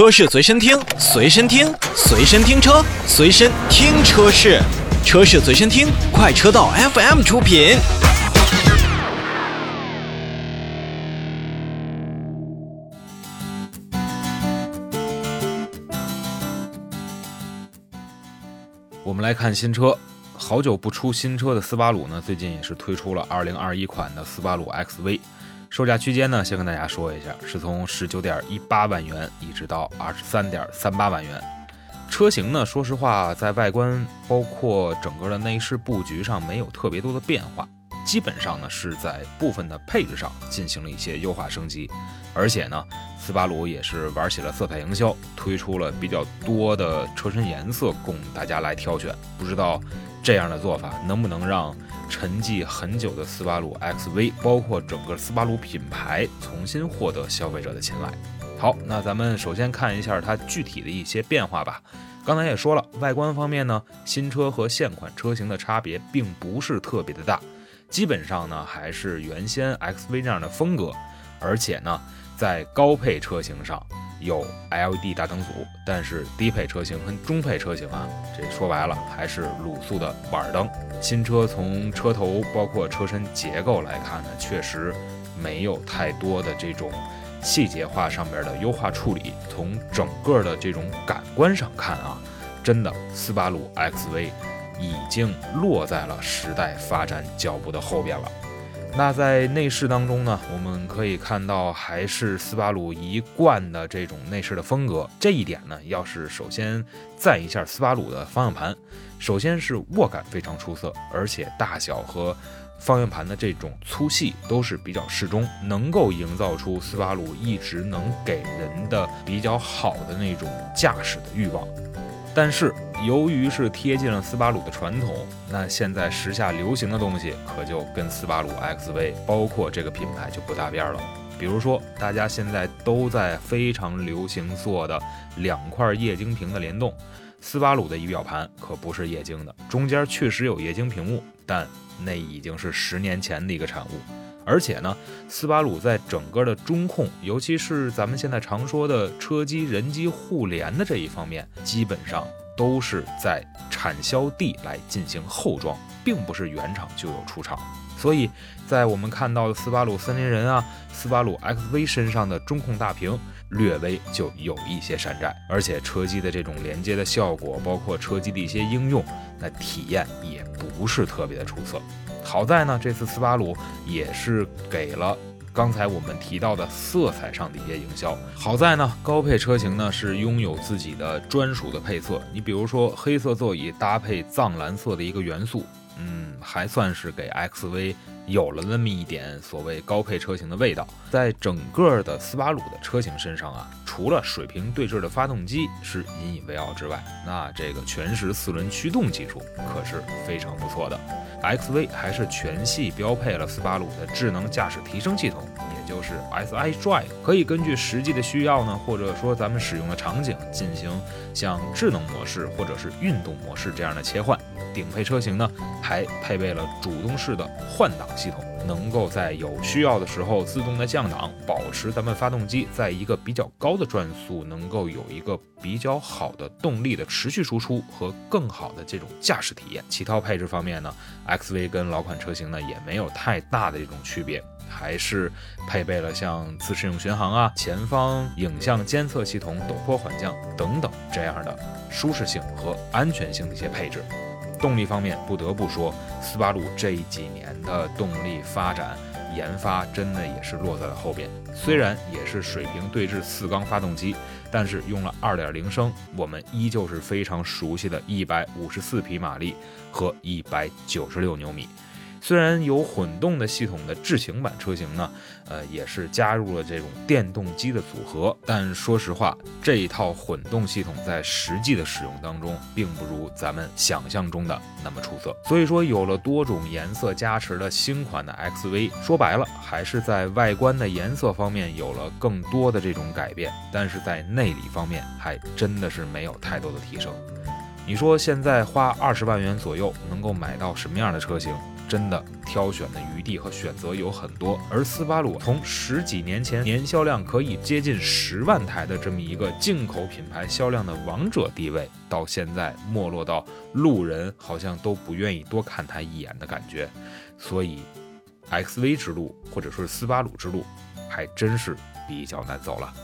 车市随身听，随身听，随身听车，随身听车市，车市随身听，快车道 FM 出品。我们来看新车，好久不出新车的斯巴鲁呢，最近也是推出了2021款的斯巴鲁 XV。售价区间呢，先跟大家说一下，是从十九点一八万元一直到二十三点三八万元。车型呢，说实话，在外观包括整个的内饰布局上没有特别多的变化，基本上呢是在部分的配置上进行了一些优化升级。而且呢，斯巴鲁也是玩起了色彩营销，推出了比较多的车身颜色供大家来挑选。不知道这样的做法能不能让？沉寂很久的斯巴鲁 XV，包括整个斯巴鲁品牌重新获得消费者的青睐。好，那咱们首先看一下它具体的一些变化吧。刚才也说了，外观方面呢，新车和现款车型的差别并不是特别的大，基本上呢还是原先 XV 那样的风格，而且呢在高配车型上。有 LED 大灯组，但是低配车型和中配车型啊，这说白了还是卤素的板灯。新车从车头包括车身结构来看呢，确实没有太多的这种细节化上面的优化处理。从整个的这种感官上看啊，真的斯巴鲁 XV 已经落在了时代发展脚步的后边了。那在内饰当中呢，我们可以看到还是斯巴鲁一贯的这种内饰的风格。这一点呢，要是首先赞一下斯巴鲁的方向盘，首先是握感非常出色，而且大小和方向盘的这种粗细都是比较适中，能够营造出斯巴鲁一直能给人的比较好的那种驾驶的欲望。但是由于是贴近了斯巴鲁的传统，那现在时下流行的东西可就跟斯巴鲁 XV 包括这个品牌就不搭边了。比如说，大家现在都在非常流行做的两块液晶屏的联动，斯巴鲁的仪表盘可不是液晶的，中间确实有液晶屏幕，但那已经是十年前的一个产物。而且呢，斯巴鲁在整个的中控，尤其是咱们现在常说的车机人机互联的这一方面，基本上都是在产销地来进行后装，并不是原厂就有出厂。所以在我们看到的斯巴鲁森林人啊、斯巴鲁 XV 身上的中控大屏，略微就有一些山寨，而且车机的这种连接的效果，包括车机的一些应用，那体验也不是特别的出色。好在呢，这次斯巴鲁也是给了刚才我们提到的色彩上的一些营销。好在呢，高配车型呢是拥有自己的专属的配色。你比如说黑色座椅搭配藏蓝色的一个元素，嗯，还算是给 XV 有了那么一点所谓高配车型的味道。在整个的斯巴鲁的车型身上啊，除了水平对置的发动机是引以为傲之外，那这个全时四轮驱动技术可是非常不错的。XV 还是全系标配了斯巴鲁的智能驾驶提升系统，也就是 SI Drive，可以根据实际的需要呢，或者说咱们使用的场景进行像智能模式或者是运动模式这样的切换。顶配车型呢，还配备了主动式的换挡系统。能够在有需要的时候自动的降档，保持咱们发动机在一个比较高的转速，能够有一个比较好的动力的持续输出和更好的这种驾驶体验。其他配置方面呢，XV 跟老款车型呢也没有太大的这种区别，还是配备了像自适应巡航啊、前方影像监测系统、陡坡缓降等等这样的舒适性和安全性的一些配置。动力方面，不得不说，斯巴鲁这几年的动力发展研发真的也是落在了后边。虽然也是水平对置四缸发动机，但是用了2.0升，我们依旧是非常熟悉的154匹马力和196牛米。虽然有混动的系统的智行版车型呢，呃，也是加入了这种电动机的组合，但说实话，这一套混动系统在实际的使用当中，并不如咱们想象中的那么出色。所以说，有了多种颜色加持的新款的 XV，说白了，还是在外观的颜色方面有了更多的这种改变，但是在内里方面，还真的是没有太多的提升。你说现在花二十万元左右能够买到什么样的车型？真的挑选的余地和选择有很多。而斯巴鲁从十几年前年销量可以接近十万台的这么一个进口品牌销量的王者地位，到现在没落到路人好像都不愿意多看它一眼的感觉。所以，XV 之路或者说是斯巴鲁之路，还真是比较难走了。